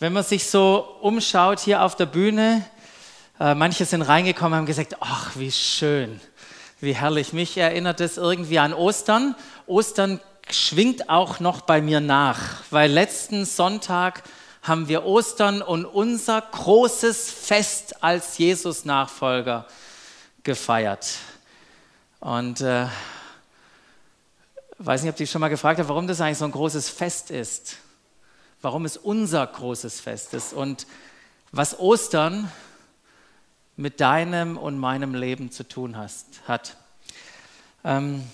Wenn man sich so umschaut hier auf der Bühne, äh, manche sind reingekommen und haben gesagt, ach, wie schön, wie herrlich. Mich erinnert es irgendwie an Ostern. Ostern schwingt auch noch bei mir nach, weil letzten Sonntag haben wir Ostern und unser großes Fest als Jesus-Nachfolger gefeiert. Und äh, weiß nicht, ob ich schon mal gefragt habe, warum das eigentlich so ein großes Fest ist warum es unser großes Fest ist und was Ostern mit deinem und meinem Leben zu tun hast, hat. Ähm,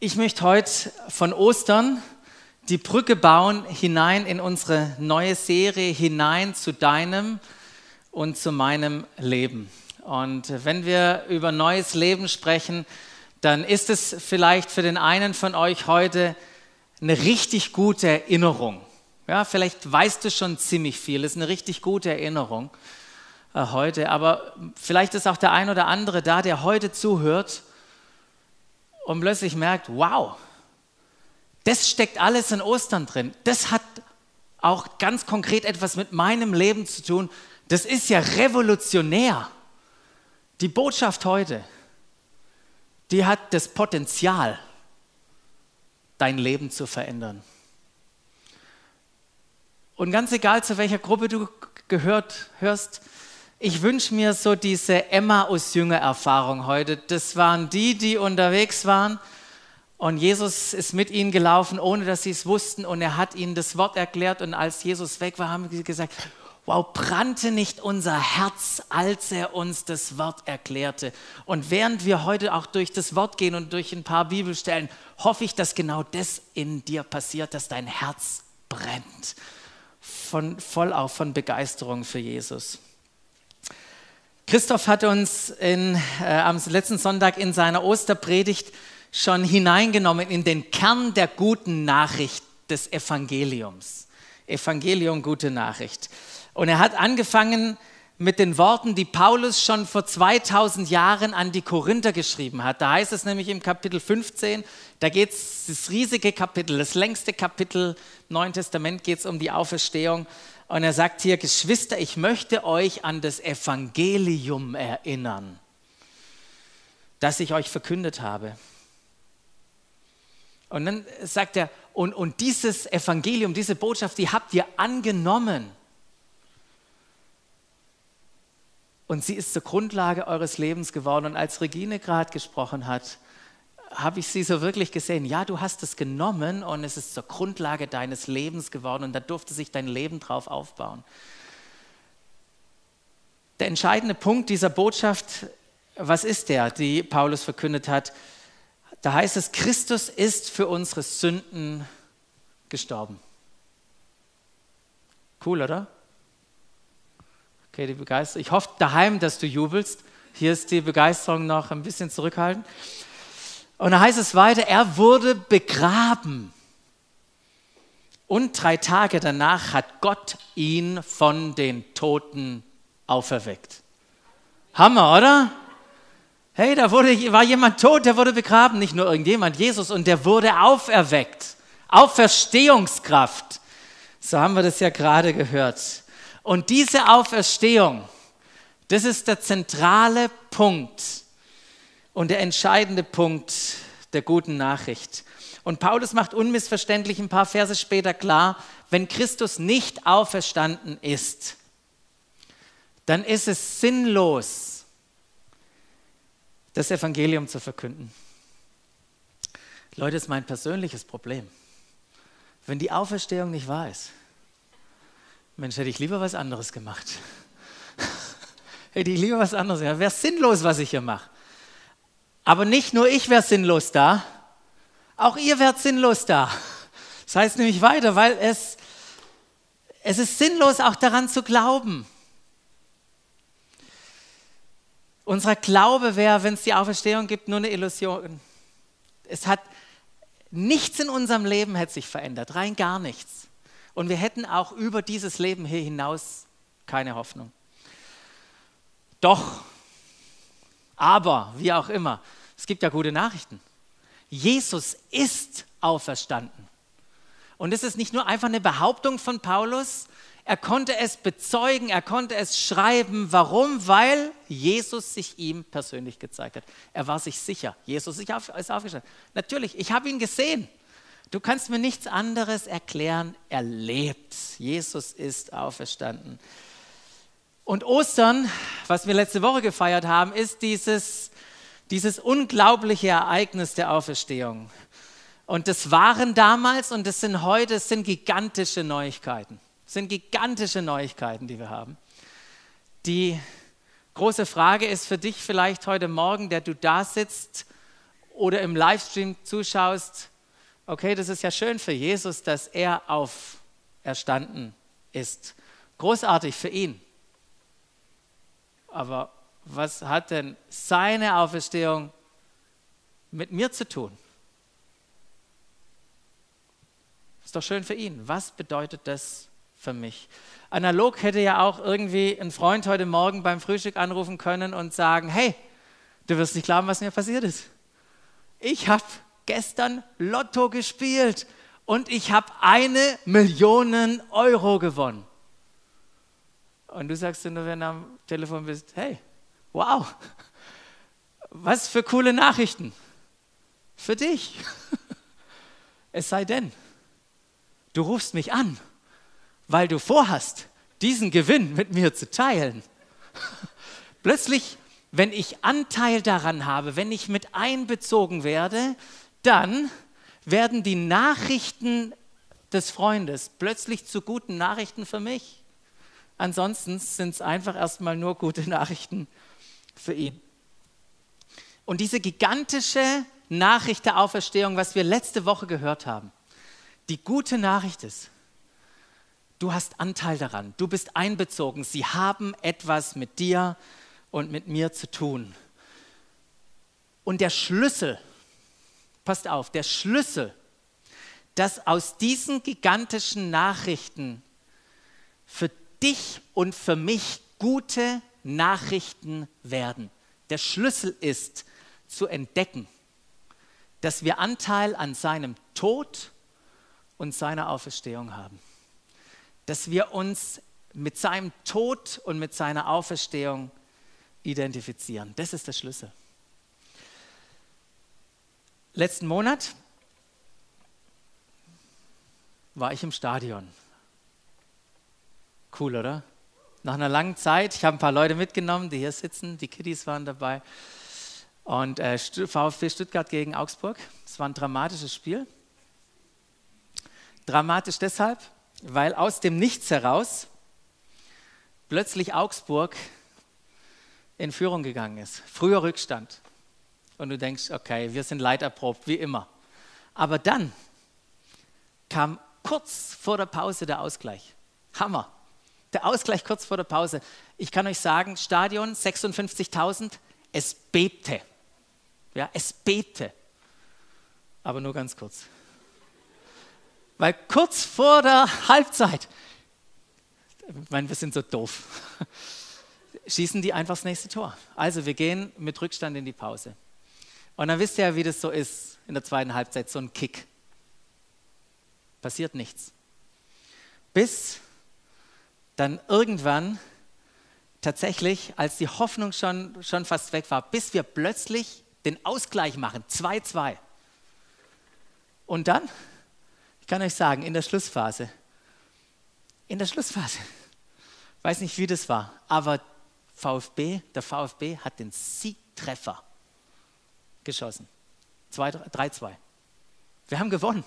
ich möchte heute von Ostern die Brücke bauen hinein in unsere neue Serie, hinein zu deinem und zu meinem Leben. Und wenn wir über neues Leben sprechen, dann ist es vielleicht für den einen von euch heute eine richtig gute Erinnerung. Ja, vielleicht weißt du schon ziemlich viel, das ist eine richtig gute Erinnerung äh, heute, aber vielleicht ist auch der ein oder andere da, der heute zuhört und plötzlich merkt, wow, das steckt alles in Ostern drin. Das hat auch ganz konkret etwas mit meinem Leben zu tun. Das ist ja revolutionär. Die Botschaft heute, die hat das Potenzial, dein Leben zu verändern. Und ganz egal, zu welcher Gruppe du gehört hörst, ich wünsche mir so diese Emmaus-Jünger-Erfahrung heute. Das waren die, die unterwegs waren und Jesus ist mit ihnen gelaufen, ohne dass sie es wussten und er hat ihnen das Wort erklärt und als Jesus weg war, haben sie gesagt, wow, brannte nicht unser Herz, als er uns das Wort erklärte. Und während wir heute auch durch das Wort gehen und durch ein paar Bibelstellen, hoffe ich, dass genau das in dir passiert, dass dein Herz brennt von, voll auch von Begeisterung für Jesus. Christoph hat uns in, äh, am letzten Sonntag in seiner Osterpredigt schon hineingenommen in den Kern der guten Nachricht des Evangeliums. Evangelium, gute Nachricht. Und er hat angefangen mit den Worten, die Paulus schon vor 2000 Jahren an die Korinther geschrieben hat. Da heißt es nämlich im Kapitel 15, da geht es, das riesige Kapitel, das längste Kapitel im Neuen Testament geht es um die Auferstehung. Und er sagt hier, Geschwister, ich möchte euch an das Evangelium erinnern, das ich euch verkündet habe. Und dann sagt er, und, und dieses Evangelium, diese Botschaft, die habt ihr angenommen Und sie ist zur Grundlage eures Lebens geworden. Und als Regine gerade gesprochen hat, habe ich sie so wirklich gesehen. Ja, du hast es genommen und es ist zur Grundlage deines Lebens geworden und da durfte sich dein Leben drauf aufbauen. Der entscheidende Punkt dieser Botschaft, was ist der, die Paulus verkündet hat? Da heißt es, Christus ist für unsere Sünden gestorben. Cool, oder? Okay, die Begeisterung. Ich hoffe daheim, dass du jubelst. Hier ist die Begeisterung noch ein bisschen zurückhaltend. Und da heißt es weiter, er wurde begraben. Und drei Tage danach hat Gott ihn von den Toten auferweckt. Hammer, oder? Hey, da wurde, war jemand tot, der wurde begraben, nicht nur irgendjemand, Jesus, und der wurde auferweckt. Auferstehungskraft. So haben wir das ja gerade gehört. Und diese Auferstehung, das ist der zentrale Punkt und der entscheidende Punkt der guten Nachricht. Und Paulus macht unmissverständlich ein paar Verse später klar, wenn Christus nicht auferstanden ist, dann ist es sinnlos, das Evangelium zu verkünden. Leute, das ist mein persönliches Problem. Wenn die Auferstehung nicht wahr ist, Mensch, hätte ich lieber was anderes gemacht. hätte ich lieber was anderes gemacht. Wäre sinnlos, was ich hier mache. Aber nicht nur ich wäre sinnlos da, auch ihr wärt sinnlos da. Das heißt nämlich weiter, weil es, es ist sinnlos, auch daran zu glauben. Unser Glaube wäre, wenn es die Auferstehung gibt, nur eine Illusion. Es hat nichts in unserem Leben hätte sich verändert, rein gar nichts. Und wir hätten auch über dieses Leben hier hinaus keine Hoffnung. Doch, aber, wie auch immer, es gibt ja gute Nachrichten. Jesus ist auferstanden. Und es ist nicht nur einfach eine Behauptung von Paulus, Er konnte es bezeugen, er konnte es schreiben. Warum? Weil Jesus sich ihm persönlich gezeigt hat. Er war sich sicher. Jesus ist aufgestanden. Natürlich, ich habe ihn gesehen. Du kannst mir nichts anderes erklären. Er lebt. Jesus ist auferstanden. Und Ostern, was wir letzte Woche gefeiert haben, ist dieses, dieses unglaubliche Ereignis der Auferstehung. Und das waren damals und das sind heute, das sind gigantische Neuigkeiten. Das sind gigantische Neuigkeiten, die wir haben. Die große Frage ist für dich vielleicht heute Morgen, der du da sitzt oder im Livestream zuschaust, okay, das ist ja schön für Jesus, dass er auferstanden ist. Großartig für ihn. Aber was hat denn seine Auferstehung mit mir zu tun? Ist doch schön für ihn. Was bedeutet das für mich? Analog hätte ja auch irgendwie ein Freund heute Morgen beim Frühstück anrufen können und sagen, hey, du wirst nicht glauben, was mir passiert ist. Ich habe gestern Lotto gespielt und ich habe eine Million Euro gewonnen. Und du sagst nur, wenn du am Telefon bist, hey, wow, was für coole Nachrichten für dich. Es sei denn, du rufst mich an, weil du vorhast, diesen Gewinn mit mir zu teilen. Plötzlich, wenn ich Anteil daran habe, wenn ich mit einbezogen werde, dann werden die Nachrichten des Freundes plötzlich zu guten Nachrichten für mich. Ansonsten sind es einfach erstmal nur gute Nachrichten für ihn. Und diese gigantische Nachricht der Auferstehung, was wir letzte Woche gehört haben, die gute Nachricht ist, du hast Anteil daran, du bist einbezogen, sie haben etwas mit dir und mit mir zu tun. Und der Schlüssel, passt auf, der Schlüssel, dass aus diesen gigantischen Nachrichten für dich und für mich gute Nachrichten werden. Der Schlüssel ist zu entdecken, dass wir Anteil an seinem Tod und seiner Auferstehung haben. Dass wir uns mit seinem Tod und mit seiner Auferstehung identifizieren. Das ist der Schlüssel. Letzten Monat war ich im Stadion. Cool, oder? Nach einer langen Zeit, ich habe ein paar Leute mitgenommen, die hier sitzen, die Kiddies waren dabei. Und äh, VfB Stuttgart gegen Augsburg. Es war ein dramatisches Spiel. Dramatisch deshalb, weil aus dem Nichts heraus plötzlich Augsburg in Führung gegangen ist. Früher Rückstand. Und du denkst, okay, wir sind leiterprobt, wie immer. Aber dann kam kurz vor der Pause der Ausgleich. Hammer. Der Ausgleich kurz vor der Pause. Ich kann euch sagen, Stadion 56.000, es bebte. Ja, es bebte. Aber nur ganz kurz. Weil kurz vor der Halbzeit, ich meine, wir sind so doof, schießen die einfach das nächste Tor. Also wir gehen mit Rückstand in die Pause. Und dann wisst ihr ja, wie das so ist in der zweiten Halbzeit, so ein Kick. Passiert nichts. Bis dann irgendwann tatsächlich, als die Hoffnung schon, schon fast weg war, bis wir plötzlich den Ausgleich machen, 2-2. Und dann, ich kann euch sagen, in der Schlussphase, in der Schlussphase, weiß nicht, wie das war, aber VfB, der VfB hat den Siegtreffer geschossen. 3-2. Wir haben gewonnen.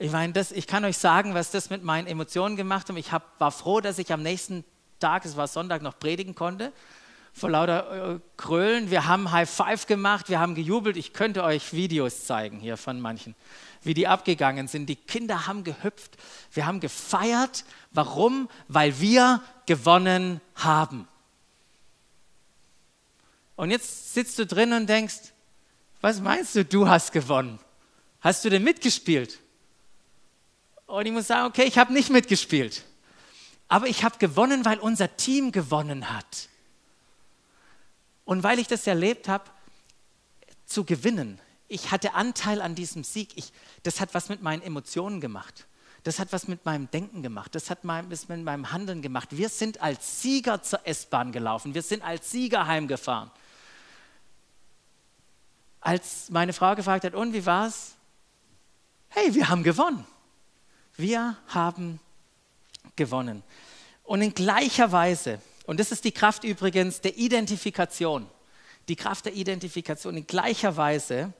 Ich meine, das, ich kann euch sagen, was das mit meinen Emotionen gemacht hat. Ich hab, war froh, dass ich am nächsten Tag, es war Sonntag, noch predigen konnte. Vor lauter äh, Krölen. Wir haben High Five gemacht, wir haben gejubelt. Ich könnte euch Videos zeigen hier von manchen, wie die abgegangen sind. Die Kinder haben gehüpft. Wir haben gefeiert. Warum? Weil wir gewonnen haben. Und jetzt sitzt du drin und denkst, was meinst du, du hast gewonnen? Hast du denn mitgespielt? Und ich muss sagen, okay, ich habe nicht mitgespielt. Aber ich habe gewonnen, weil unser Team gewonnen hat. Und weil ich das erlebt habe, zu gewinnen. Ich hatte Anteil an diesem Sieg. Ich, das hat was mit meinen Emotionen gemacht. Das hat was mit meinem Denken gemacht. Das hat was mit meinem Handeln gemacht. Wir sind als Sieger zur S-Bahn gelaufen. Wir sind als Sieger heimgefahren. Als meine Frau gefragt hat, und wie war's? Hey, wir haben gewonnen. Wir haben gewonnen. Und in gleicher Weise, und das ist die Kraft übrigens der Identifikation, die Kraft der Identifikation, in gleicher Weise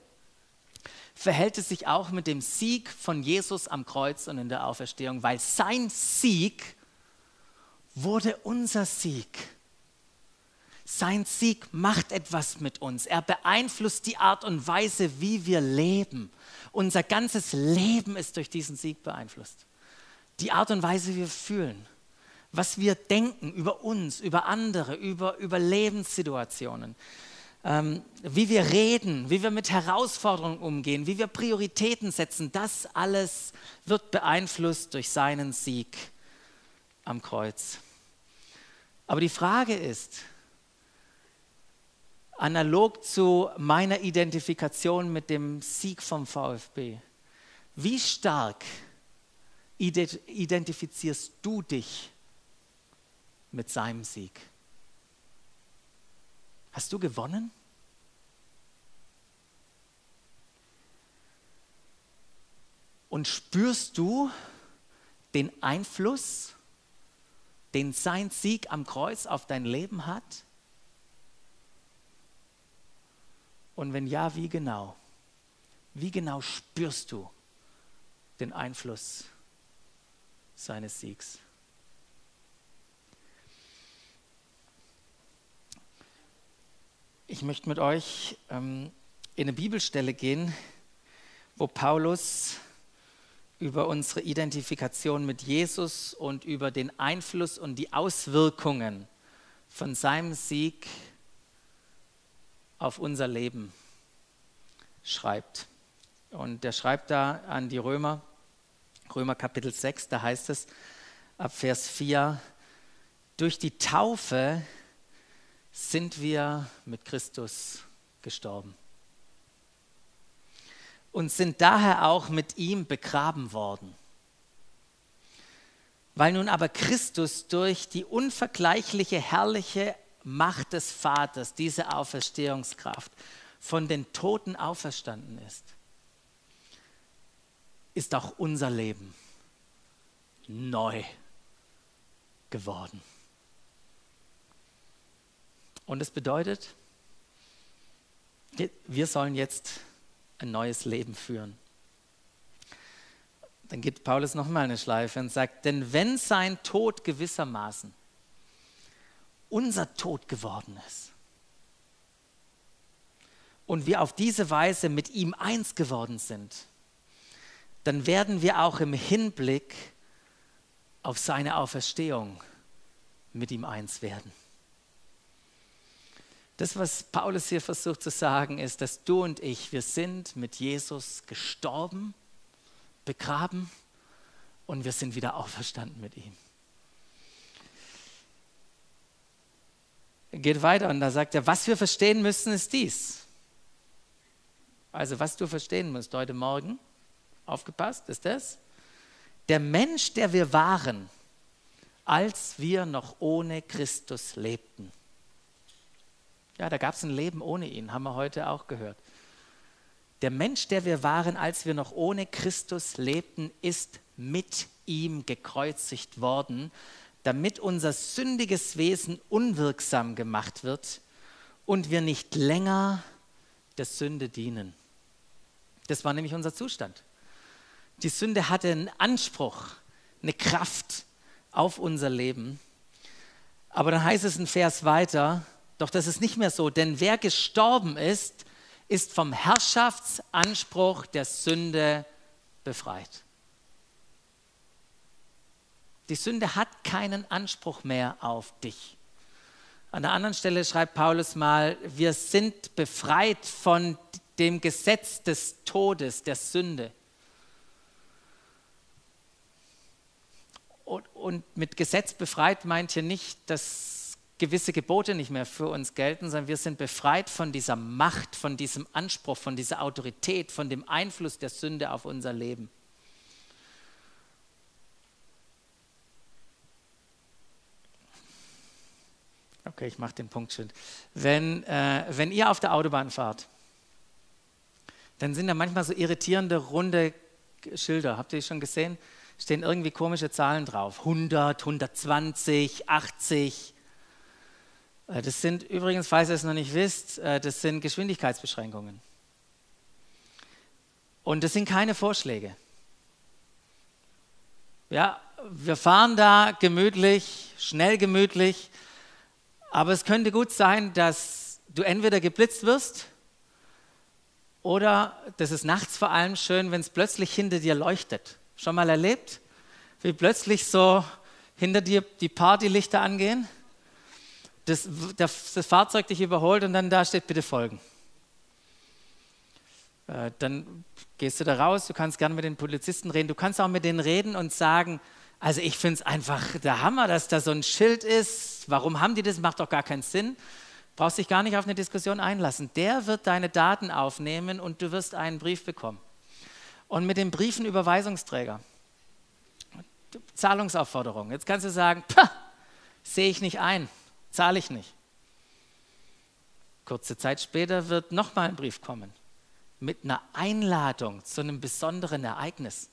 verhält es sich auch mit dem Sieg von Jesus am Kreuz und in der Auferstehung, weil sein Sieg wurde unser Sieg. Sein Sieg macht etwas mit uns. Er beeinflusst die Art und Weise, wie wir leben. Unser ganzes Leben ist durch diesen Sieg beeinflusst. Die Art und Weise, wie wir fühlen, was wir denken über uns, über andere, über, über Lebenssituationen ähm, wie wir reden, wie wir mit Herausforderungen umgehen, wie wir Prioritäten setzen, das alles wird beeinflusst durch seinen Sieg am Kreuz. Aber die Frage ist, analog zu meiner Identifikation mit dem Sieg vom VfB, wie stark identifizierst du dich mit seinem Sieg? Hast du gewonnen? Und spürst du den Einfluss, den sein Sieg am Kreuz auf dein Leben hat? Und wenn ja, wie genau? Wie genau spürst du den Einfluss seines Siegs? Ich möchte mit euch ähm, in eine Bibelstelle gehen, wo Paulus über unsere Identifikation mit Jesus und über den Einfluss und die Auswirkungen von seinem Sieg auf unser Leben schreibt. Und er schreibt da an die Römer, Römer Kapitel 6, da heißt es ab Vers 4, durch die Taufe sind wir mit Christus gestorben und sind daher auch mit ihm begraben worden. Weil nun aber Christus durch die unvergleichliche, herrliche Macht des Vaters, diese Auferstehungskraft, von den Toten auferstanden ist, ist auch unser Leben neu geworden. Und es bedeutet, wir sollen jetzt ein neues Leben führen. Dann geht Paulus nochmal eine Schleife und sagt, denn wenn sein Tod gewissermaßen unser Tod geworden ist und wir auf diese Weise mit ihm eins geworden sind, dann werden wir auch im Hinblick auf seine Auferstehung mit ihm eins werden. Das, was Paulus hier versucht zu sagen, ist, dass du und ich, wir sind mit Jesus gestorben, begraben und wir sind wieder auferstanden mit ihm. Geht weiter und da sagt er, was wir verstehen müssen, ist dies. Also was du verstehen musst heute Morgen, aufgepasst, ist das, der Mensch, der wir waren, als wir noch ohne Christus lebten ja, da gab es ein Leben ohne ihn, haben wir heute auch gehört. Der Mensch, der wir waren, als wir noch ohne Christus lebten, ist mit ihm gekreuzigt worden, damit unser sündiges Wesen unwirksam gemacht wird und wir nicht länger der Sünde dienen. Das war nämlich unser Zustand. Die Sünde hatte einen Anspruch, eine Kraft auf unser Leben. Aber dann heißt es in Vers weiter, doch das ist nicht mehr so, denn wer gestorben ist, ist vom Herrschaftsanspruch der Sünde befreit. Die Sünde hat keinen Anspruch mehr auf dich. An der anderen Stelle schreibt Paulus mal, wir sind befreit von dem Gesetz des Todes, der Sünde. Und, und mit Gesetz befreit meint hier nicht, dass gewisse Gebote nicht mehr für uns gelten, sondern wir sind befreit von dieser Macht, von diesem Anspruch, von dieser Autorität, von dem Einfluss der Sünde auf unser Leben. Okay, ich mache den Punkt schön. Wenn, äh, wenn ihr auf der Autobahn fahrt, dann sind da manchmal so irritierende runde Schilder. Habt ihr die schon gesehen? Stehen irgendwie komische Zahlen drauf. 100, 120, 80. Das sind übrigens, falls ihr es noch nicht wisst, äh, das sind Geschwindigkeitsbeschränkungen. Und das sind keine Vorschläge. Ja, wir fahren da gemütlich, schnell gemütlich, aber es könnte gut sein, dass du entweder geblitzt wirst oder, das ist nachts vor allem schön, wenn es plötzlich hinter dir leuchtet. Schon mal erlebt, wie plötzlich so hinter dir die Partylichter angehen? Das, das, das Fahrzeug dich überholt und dann da steht, bitte folgen. Äh, dann gehst du da raus, du kannst gerne mit den Polizisten reden, du kannst auch mit denen reden und sagen, also ich finde es einfach der Hammer, dass da so ein Schild ist. Warum haben die das? Macht doch gar keinen Sinn. Brauchst dich gar nicht auf eine Diskussion einlassen. Der wird deine Daten aufnehmen und du wirst einen Brief bekommen. Und mit dem Briefen Überweisungsträger. Zahlungsaufforderung. Jetzt kannst du sagen, sehe ich nicht ein, zahle ich nicht. Kurze Zeit später wird nochmal ein Brief kommen mit einer Einladung zu einem besonderen Ereignis.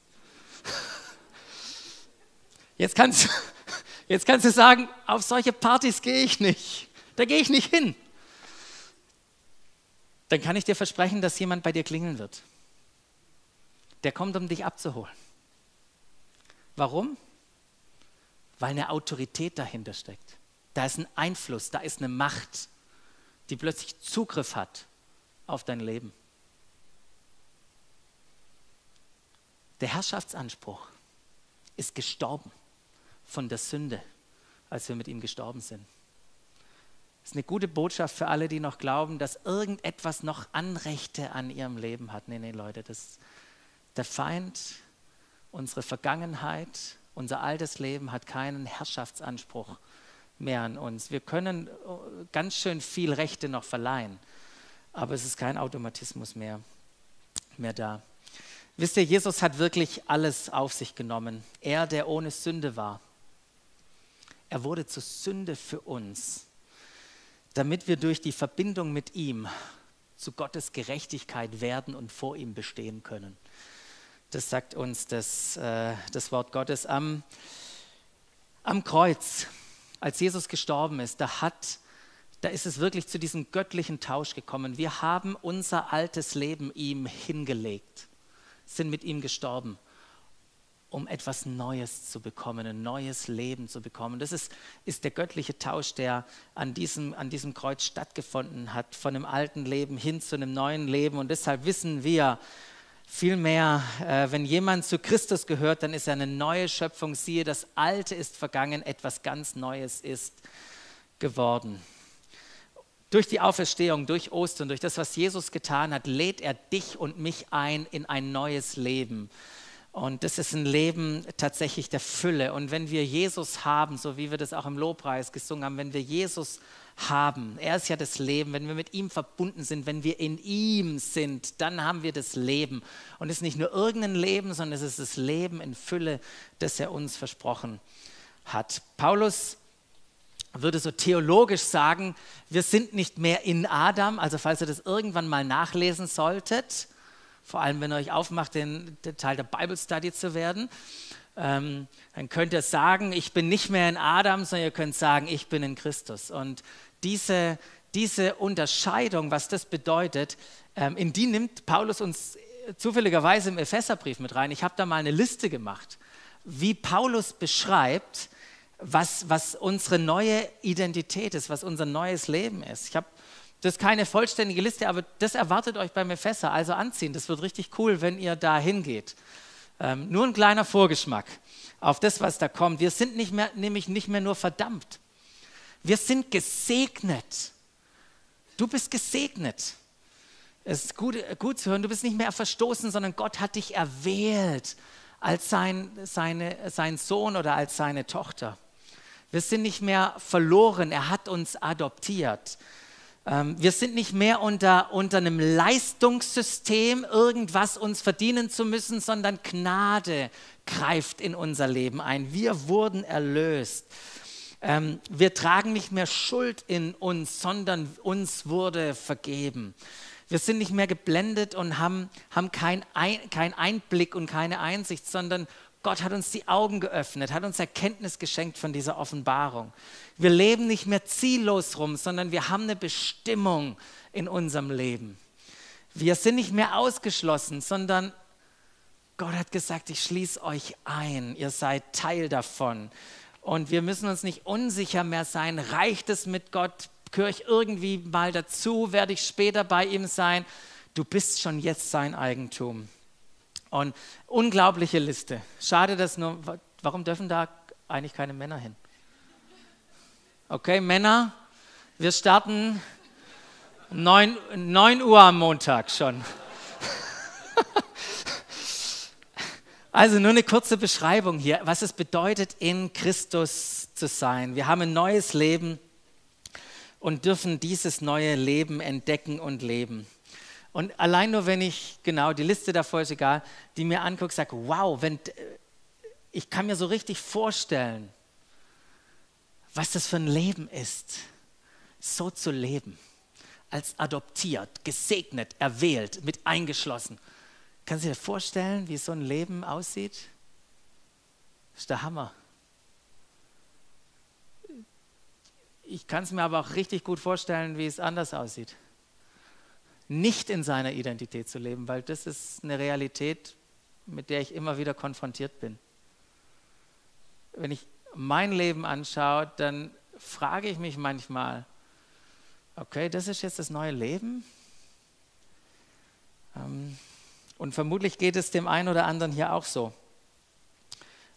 Jetzt kannst, jetzt kannst du sagen, auf solche Partys gehe ich nicht. Da gehe ich nicht hin. Dann kann ich dir versprechen, dass jemand bei dir klingeln wird. Der kommt, um dich abzuholen. Warum? Weil eine Autorität dahinter steckt. Da ist ein Einfluss, da ist eine Macht, die plötzlich Zugriff hat auf dein Leben. Der Herrschaftsanspruch ist gestorben von der Sünde, als wir mit ihm gestorben sind. Das ist eine gute Botschaft für alle, die noch glauben, dass irgendetwas noch Anrechte an ihrem Leben hat. Nee, nee, Leute, das, der Feind, unsere Vergangenheit, unser altes Leben hat keinen Herrschaftsanspruch mehr an uns. Wir können äh, ganz schön viel Rechte noch verleihen, aber es ist kein Automatismus mehr, mehr da. Wisst ihr, Jesus hat wirklich alles auf sich genommen. Er, der ohne Sünde war. Er wurde zur Sünde für uns, damit wir durch die Verbindung mit ihm zu Gottes Gerechtigkeit werden und vor ihm bestehen können. Das sagt uns das, äh, das Wort Gottes am, am Kreuz. Als Jesus gestorben ist, da, hat, da ist es wirklich zu diesem göttlichen Tausch gekommen. Wir haben unser altes Leben ihm hingelegt sind mit ihm gestorben, um etwas Neues zu bekommen, ein neues Leben zu bekommen. Das ist, ist der göttliche Tausch, der an diesem, an diesem Kreuz stattgefunden hat, von einem alten Leben hin zu einem neuen Leben. Und deshalb wissen wir, Vielmehr, äh, wenn jemand zu Christus gehört, dann ist er eine neue Schöpfung. Siehe, das Alte ist vergangen, etwas ganz Neues ist geworden. Durch die Auferstehung, durch Ostern, durch das, was Jesus getan hat, lädt er dich und mich ein in ein neues Leben. Und das ist ein Leben tatsächlich der Fülle. Und wenn wir Jesus haben, so wie wir das auch im Lobpreis gesungen haben, wenn wir Jesus haben, er ist ja das Leben, wenn wir mit ihm verbunden sind, wenn wir in ihm sind, dann haben wir das Leben. Und es ist nicht nur irgendein Leben, sondern es ist das Leben in Fülle, das er uns versprochen hat. Paulus würde so theologisch sagen, wir sind nicht mehr in Adam, also falls ihr das irgendwann mal nachlesen solltet, vor allem wenn ihr euch aufmacht, den, den Teil der Bible Study zu werden, ähm, dann könnt ihr sagen, ich bin nicht mehr in Adam, sondern ihr könnt sagen, ich bin in Christus. Und diese, diese Unterscheidung, was das bedeutet, ähm, in die nimmt Paulus uns zufälligerweise im Epheserbrief mit rein. Ich habe da mal eine Liste gemacht, wie Paulus beschreibt, was, was unsere neue Identität ist, was unser neues Leben ist. Ich habe das ist keine vollständige Liste, aber das erwartet euch beim Epheser, also anziehen. Das wird richtig cool, wenn ihr da hingeht. Ähm, nur ein kleiner Vorgeschmack auf das, was da kommt. Wir sind nicht mehr, nämlich nicht mehr nur verdammt. Wir sind gesegnet. Du bist gesegnet. Es ist gut, gut zu hören, du bist nicht mehr verstoßen, sondern Gott hat dich erwählt als sein, seine, sein Sohn oder als seine Tochter. Wir sind nicht mehr verloren, er hat uns adoptiert. Ähm, wir sind nicht mehr unter, unter einem Leistungssystem, irgendwas uns verdienen zu müssen, sondern Gnade greift in unser Leben ein. Wir wurden erlöst. Ähm, wir tragen nicht mehr Schuld in uns, sondern uns wurde vergeben. Wir sind nicht mehr geblendet und haben, haben keinen kein Einblick und keine Einsicht, sondern Gott hat uns die Augen geöffnet, hat uns Erkenntnis geschenkt von dieser Offenbarung. Wir leben nicht mehr ziellos rum, sondern wir haben eine Bestimmung in unserem Leben. Wir sind nicht mehr ausgeschlossen, sondern Gott hat gesagt, ich schließe euch ein, ihr seid Teil davon. Und wir müssen uns nicht unsicher mehr sein, reicht es mit Gott, gehöre ich irgendwie mal dazu, werde ich später bei ihm sein. Du bist schon jetzt sein Eigentum. Und unglaubliche Liste. Schade, dass nur, warum dürfen da eigentlich keine Männer hin? Okay, Männer, wir starten 9, 9 Uhr am Montag schon. Also nur eine kurze Beschreibung hier, was es bedeutet, in Christus zu sein. Wir haben ein neues Leben und dürfen dieses neue Leben entdecken und leben. Und allein nur, wenn ich, genau, die Liste davor ist egal, die mir angucke, sage, wow, wenn, ich kann mir so richtig vorstellen, was das für ein Leben ist, so zu leben, als adoptiert, gesegnet, erwählt, mit eingeschlossen. Kannst du dir vorstellen, wie so ein Leben aussieht? Das ist der Hammer. Ich kann es mir aber auch richtig gut vorstellen, wie es anders aussieht nicht in seiner Identität zu leben, weil das ist eine Realität, mit der ich immer wieder konfrontiert bin. Wenn ich mein Leben anschaue, dann frage ich mich manchmal, okay, das ist jetzt das neue Leben? Ähm, und vermutlich geht es dem einen oder anderen hier auch so.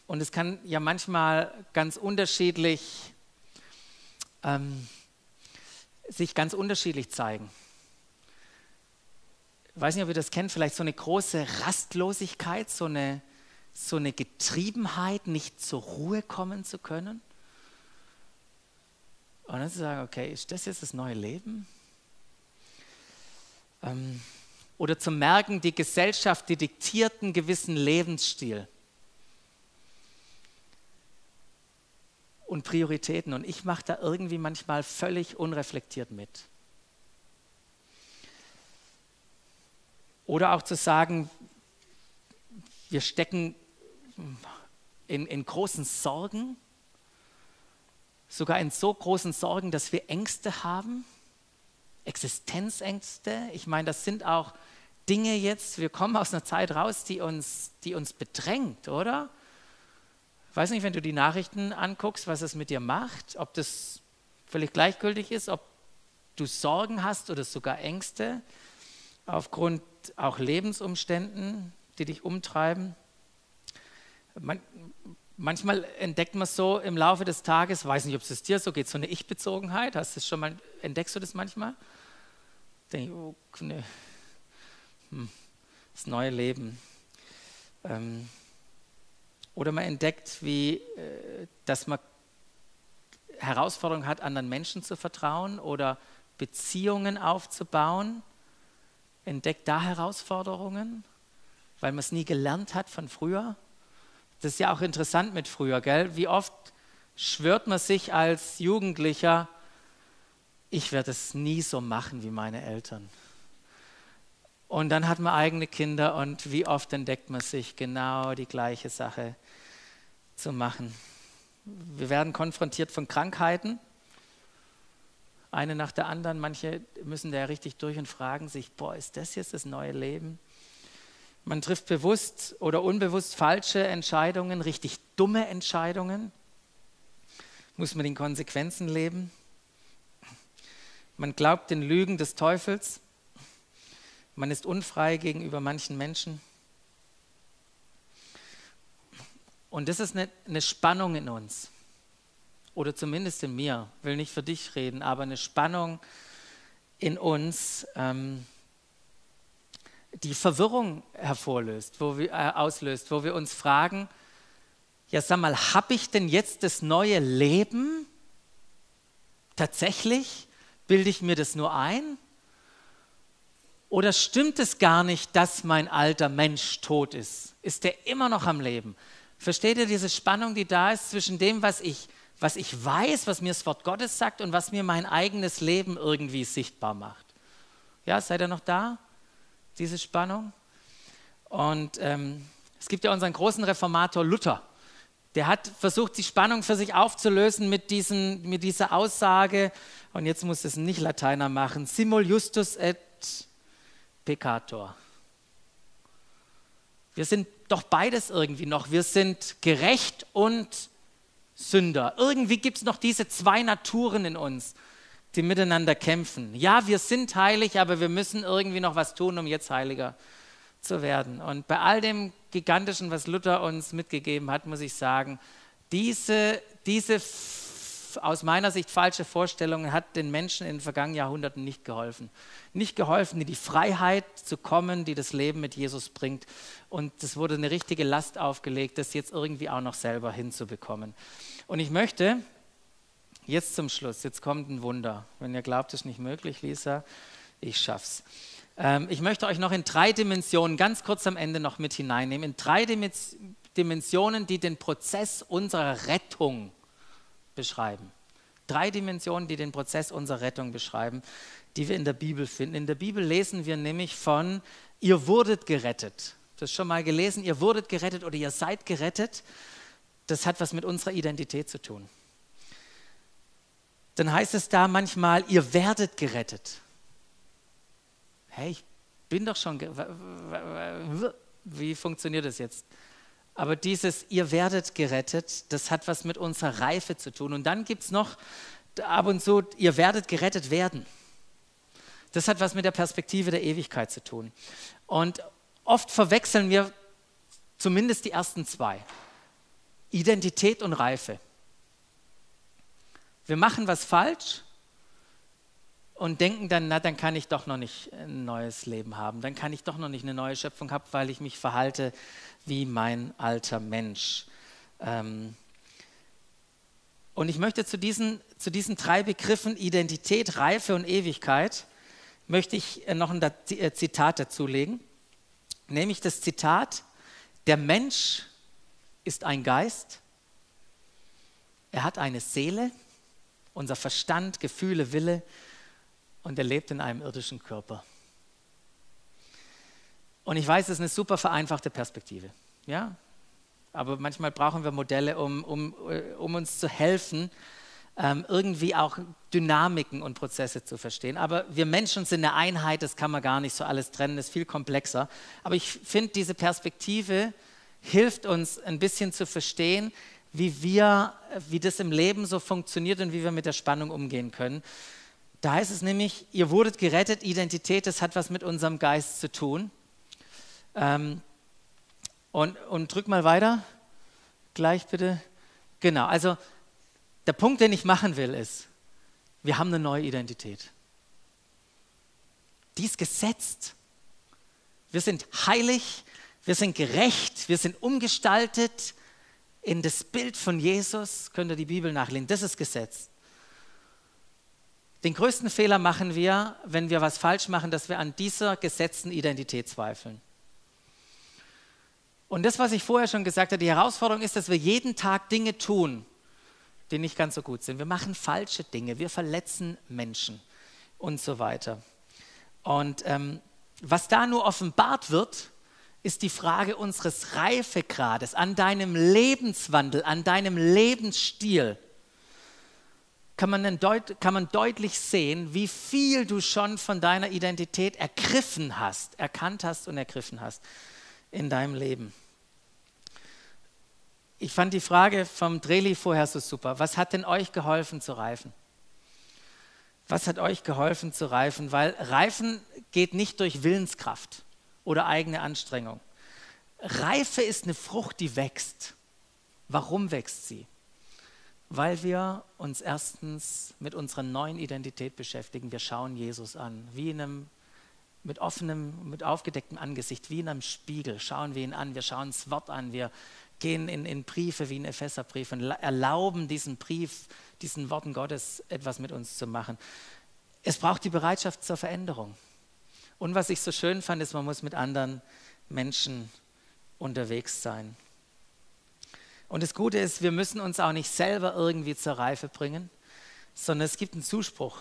Und es kann ja manchmal ganz unterschiedlich, ähm, sich ganz unterschiedlich zeigen weiß nicht, ob ihr das kennt, vielleicht so eine große Rastlosigkeit, so eine, so eine Getriebenheit, nicht zur Ruhe kommen zu können. Und dann zu sagen, okay, ist das jetzt das neue Leben? Ähm, oder zu merken, die Gesellschaft, die diktiert einen gewissen Lebensstil und Prioritäten. Und ich mache da irgendwie manchmal völlig unreflektiert mit. Oder auch zu sagen, wir stecken in, in großen Sorgen, sogar in so großen Sorgen, dass wir Ängste haben, Existenzängste. Ich meine, das sind auch Dinge jetzt, wir kommen aus einer Zeit raus, die uns, die uns bedrängt, oder? Ich weiß nicht, wenn du die Nachrichten anguckst, was es mit dir macht, ob das völlig gleichgültig ist, ob du Sorgen hast oder sogar Ängste aufgrund auch Lebensumständen, die dich umtreiben. Man, manchmal entdeckt man so im Laufe des Tages, weiß nicht, ob es dir so geht, so eine Ich-Bezogenheit. Hast du schon mal, entdeckst du das manchmal? Denke ich, oh, ne, hm, das neue Leben. Ähm, oder man entdeckt, wie, äh, dass man Herausforderungen hat, anderen Menschen zu vertrauen oder Beziehungen aufzubauen entdeckt da Herausforderungen, weil man es nie gelernt hat von früher. Das ist ja auch interessant mit früher, gell? Wie oft schwört man sich als Jugendlicher, ich werde es nie so machen wie meine Eltern. Und dann hat man eigene Kinder und wie oft entdeckt man sich genau die gleiche Sache zu machen. Wir werden konfrontiert von Krankheiten, eine nach der anderen. Manche müssen da richtig durch und fragen sich, boah, ist das jetzt das neue Leben? Man trifft bewusst oder unbewusst falsche Entscheidungen, richtig dumme Entscheidungen. Muss man den Konsequenzen leben? Man glaubt den Lügen des Teufels. Man ist unfrei gegenüber manchen Menschen. Und das ist eine, eine Spannung in uns oder zumindest in mir, will nicht für dich reden, aber eine Spannung in uns, ähm, die Verwirrung hervorlöst, wo wir, äh, auslöst, wo wir uns fragen, ja sag mal, habe ich denn jetzt das neue Leben? Tatsächlich? Bilde ich mir das nur ein? Oder stimmt es gar nicht, dass mein alter Mensch tot ist? Ist der immer noch am Leben? Versteht ihr diese Spannung, die da ist zwischen dem, was ich was ich weiß, was mir das Wort Gottes sagt und was mir mein eigenes Leben irgendwie sichtbar macht. Ja, seid ihr noch da? Diese Spannung? Und ähm, es gibt ja unseren großen Reformator Luther. Der hat versucht, die Spannung für sich aufzulösen mit, diesen, mit dieser Aussage, und jetzt muss es nicht Lateiner machen, simul justus et peccator. Wir sind doch beides irgendwie noch. Wir sind gerecht und Sünder. Irgendwie gibt es noch diese zwei Naturen in uns, die miteinander kämpfen. Ja, wir sind heilig, aber wir müssen irgendwie noch was tun, um jetzt heiliger zu werden. Und bei all dem Gigantischen, was Luther uns mitgegeben hat, muss ich sagen, diese, diese aus meiner Sicht falsche Vorstellung hat den Menschen in den vergangenen Jahrhunderten nicht geholfen. Nicht geholfen, in die Freiheit zu kommen, die das Leben mit Jesus bringt. Und es wurde eine richtige Last aufgelegt, das jetzt irgendwie auch noch selber hinzubekommen. Und ich möchte jetzt zum Schluss, jetzt kommt ein Wunder. Wenn ihr glaubt, es ist nicht möglich, Lisa, ich schaff's. Ähm, ich möchte euch noch in drei Dimensionen ganz kurz am Ende noch mit hineinnehmen. In drei Dimensionen, die den Prozess unserer Rettung beschreiben. Drei Dimensionen, die den Prozess unserer Rettung beschreiben, die wir in der Bibel finden. In der Bibel lesen wir nämlich von, ihr wurdet gerettet. Das schon mal gelesen, ihr wurdet gerettet oder ihr seid gerettet. Das hat was mit unserer Identität zu tun. Dann heißt es da manchmal, ihr werdet gerettet. Hey, ich bin doch schon. Wie funktioniert das jetzt? Aber dieses, ihr werdet gerettet, das hat was mit unserer Reife zu tun. Und dann gibt es noch ab und zu, ihr werdet gerettet werden. Das hat was mit der Perspektive der Ewigkeit zu tun. Und oft verwechseln wir zumindest die ersten zwei. Identität und Reife. Wir machen was falsch und denken dann, na, dann kann ich doch noch nicht ein neues Leben haben, dann kann ich doch noch nicht eine neue Schöpfung haben, weil ich mich verhalte wie mein alter Mensch. Ähm, und ich möchte zu diesen, zu diesen drei Begriffen Identität, Reife und Ewigkeit, möchte ich äh, noch ein äh, Zitat dazulegen, nämlich das Zitat, der Mensch ist ein Geist, er hat eine Seele, unser Verstand, Gefühle, Wille und er lebt in einem irdischen Körper. Und ich weiß, es ist eine super vereinfachte Perspektive. Ja? Aber manchmal brauchen wir Modelle, um, um, äh, um uns zu helfen, ähm, irgendwie auch Dynamiken und Prozesse zu verstehen. Aber wir Menschen sind eine Einheit, das kann man gar nicht so alles trennen, das ist viel komplexer. Aber ich finde, diese Perspektive hilft uns ein bisschen zu verstehen, wie wir, wie das im Leben so funktioniert und wie wir mit der Spannung umgehen können. Da heißt es nämlich, ihr wurdet gerettet, Identität, das hat was mit unserem Geist zu tun. Ähm, und, und drück mal weiter. Gleich bitte. Genau, also der Punkt, den ich machen will, ist, wir haben eine neue Identität. Die ist gesetzt. Wir sind heilig, wir sind gerecht, wir sind umgestaltet in das Bild von Jesus. Könnt ihr die Bibel nachlesen? Das ist Gesetz. Den größten Fehler machen wir, wenn wir was falsch machen, dass wir an dieser gesetzten Identität zweifeln. Und das, was ich vorher schon gesagt habe, die Herausforderung ist, dass wir jeden Tag Dinge tun, die nicht ganz so gut sind. Wir machen falsche Dinge, wir verletzen Menschen und so weiter. Und ähm, was da nur offenbart wird, ist die Frage unseres Reifegrades, an deinem Lebenswandel, an deinem Lebensstil. Kann man, kann man deutlich sehen, wie viel du schon von deiner Identität ergriffen hast, erkannt hast und ergriffen hast in deinem Leben. Ich fand die Frage vom Dreli vorher so super. Was hat denn euch geholfen zu reifen? Was hat euch geholfen zu reifen? Weil Reifen geht nicht durch Willenskraft oder eigene Anstrengung. Reife ist eine Frucht, die wächst. Warum wächst sie? Weil wir uns erstens mit unserer neuen Identität beschäftigen. Wir schauen Jesus an, wie in einem mit offenem, mit aufgedecktem Angesicht, wie in einem Spiegel, schauen wir ihn an, wir schauen das Wort an, wir gehen in, in Briefe wie in Epheserbrief und erlauben diesen Brief, diesen Worten Gottes etwas mit uns zu machen. Es braucht die Bereitschaft zur Veränderung. Und was ich so schön fand, ist, man muss mit anderen Menschen unterwegs sein. Und das Gute ist, wir müssen uns auch nicht selber irgendwie zur Reife bringen, sondern es gibt einen Zuspruch.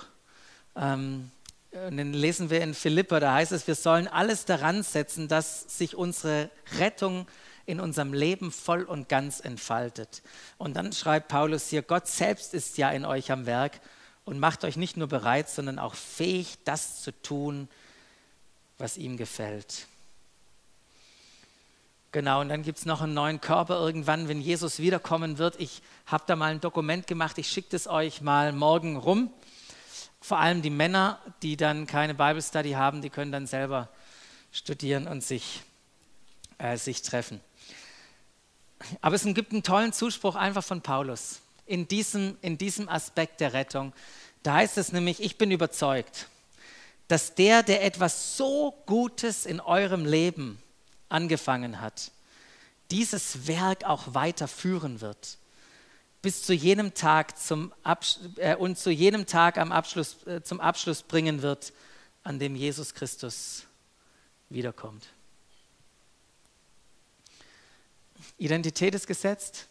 Ähm, den lesen wir in Philippa, da heißt es, wir sollen alles daran setzen, dass sich unsere Rettung in unserem Leben voll und ganz entfaltet. Und dann schreibt Paulus hier, Gott selbst ist ja in euch am Werk und macht euch nicht nur bereit, sondern auch fähig, das zu tun, was ihm gefällt. Genau, und dann gibt es noch einen neuen Körper irgendwann, wenn Jesus wiederkommen wird. Ich habe da mal ein Dokument gemacht, ich schicke es euch mal morgen rum. Vor allem die Männer, die dann keine Bible Study haben, die können dann selber studieren und sich, äh, sich treffen. Aber es gibt einen tollen Zuspruch einfach von Paulus in diesem, in diesem Aspekt der Rettung. Da heißt es nämlich, ich bin überzeugt, dass der, der etwas so Gutes in eurem Leben angefangen hat, dieses Werk auch weiterführen wird bis zu jenem Tag zum Absch äh, und zu jenem Tag am Abschluss, äh, zum Abschluss bringen wird, an dem Jesus Christus wiederkommt. Identität ist gesetzt.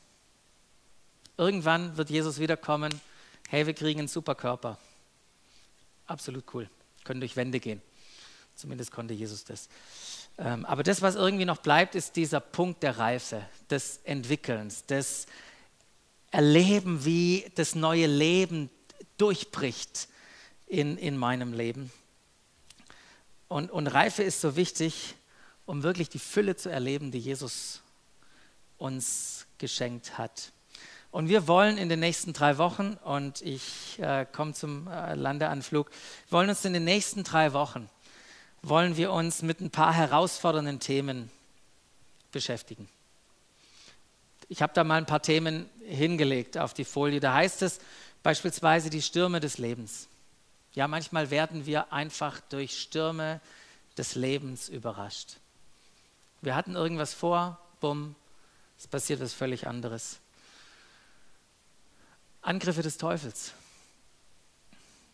Irgendwann wird Jesus wiederkommen. Hey, wir kriegen einen Superkörper. Absolut cool. Können durch Wände gehen. Zumindest konnte Jesus das. Ähm, aber das, was irgendwie noch bleibt, ist dieser Punkt der Reife, des Entwickelns, des erleben, wie das neue Leben durchbricht in, in meinem Leben. Und, und Reife ist so wichtig, um wirklich die Fülle zu erleben, die Jesus uns geschenkt hat. Und wir wollen in den nächsten drei Wochen, und ich äh, komme zum äh, Landeanflug, wollen uns in den nächsten drei Wochen, wollen wir uns mit ein paar herausfordernden Themen beschäftigen. Ich habe da mal ein paar Themen hingelegt auf die Folie. Da heißt es beispielsweise die Stürme des Lebens. Ja, manchmal werden wir einfach durch Stürme des Lebens überrascht. Wir hatten irgendwas vor, bumm, es passiert was völlig anderes. Angriffe des Teufels.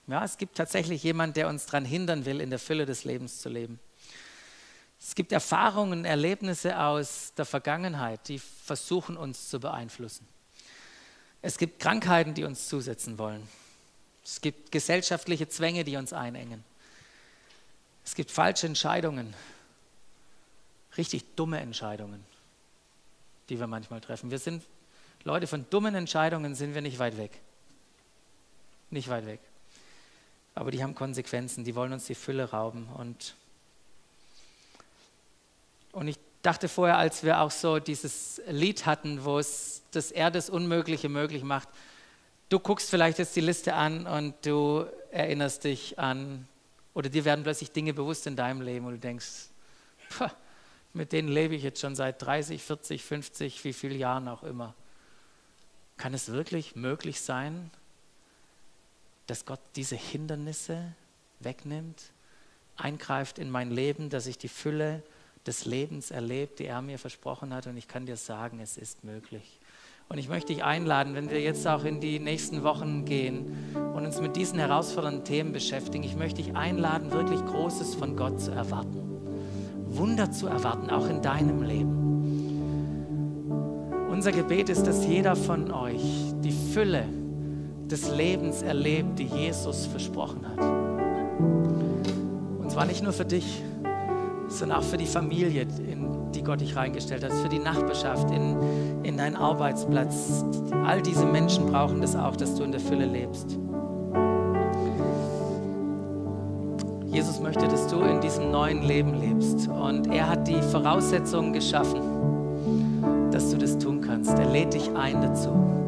Ja, es gibt tatsächlich jemanden, der uns daran hindern will, in der Fülle des Lebens zu leben. Es gibt Erfahrungen, Erlebnisse aus der Vergangenheit, die versuchen uns zu beeinflussen. Es gibt Krankheiten, die uns zusetzen wollen. Es gibt gesellschaftliche Zwänge, die uns einengen. Es gibt falsche Entscheidungen, richtig dumme Entscheidungen, die wir manchmal treffen. Wir sind Leute, von dummen Entscheidungen sind wir nicht weit weg. Nicht weit weg. Aber die haben Konsequenzen, die wollen uns die Fülle rauben und und ich dachte vorher, als wir auch so dieses Lied hatten, wo es das Er das Unmögliche möglich macht, du guckst vielleicht jetzt die Liste an und du erinnerst dich an, oder dir werden plötzlich Dinge bewusst in deinem Leben und du denkst, mit denen lebe ich jetzt schon seit 30, 40, 50, wie viele Jahren auch immer. Kann es wirklich möglich sein, dass Gott diese Hindernisse wegnimmt, eingreift in mein Leben, dass ich die Fülle des Lebens erlebt, die er mir versprochen hat. Und ich kann dir sagen, es ist möglich. Und ich möchte dich einladen, wenn wir jetzt auch in die nächsten Wochen gehen und uns mit diesen herausfordernden Themen beschäftigen, ich möchte dich einladen, wirklich Großes von Gott zu erwarten. Wunder zu erwarten, auch in deinem Leben. Unser Gebet ist, dass jeder von euch die Fülle des Lebens erlebt, die Jesus versprochen hat. Und zwar nicht nur für dich, sondern auch für die Familie, in die Gott dich reingestellt hat, für die Nachbarschaft, in, in deinen Arbeitsplatz. All diese Menschen brauchen das auch, dass du in der Fülle lebst. Jesus möchte, dass du in diesem neuen Leben lebst. Und er hat die Voraussetzungen geschaffen, dass du das tun kannst. Er lädt dich ein dazu.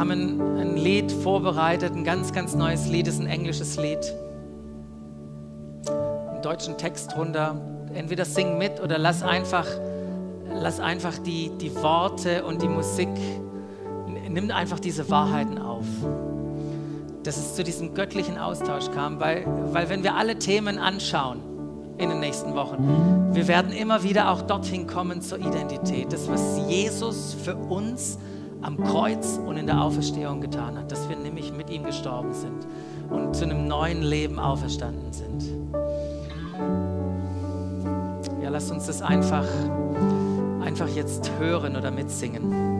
Haben ein, ein Lied vorbereitet, ein ganz, ganz neues Lied, das ist ein englisches Lied deutschen Text runter. Entweder sing mit oder lass einfach, lass einfach die, die Worte und die Musik, nimm einfach diese Wahrheiten auf. Dass es zu diesem göttlichen Austausch kam, weil, weil wenn wir alle Themen anschauen in den nächsten Wochen, wir werden immer wieder auch dorthin kommen zur Identität. Das, was Jesus für uns am Kreuz und in der Auferstehung getan hat, dass wir nämlich mit ihm gestorben sind und zu einem neuen Leben auferstanden sind lasst uns das einfach einfach jetzt hören oder mitsingen.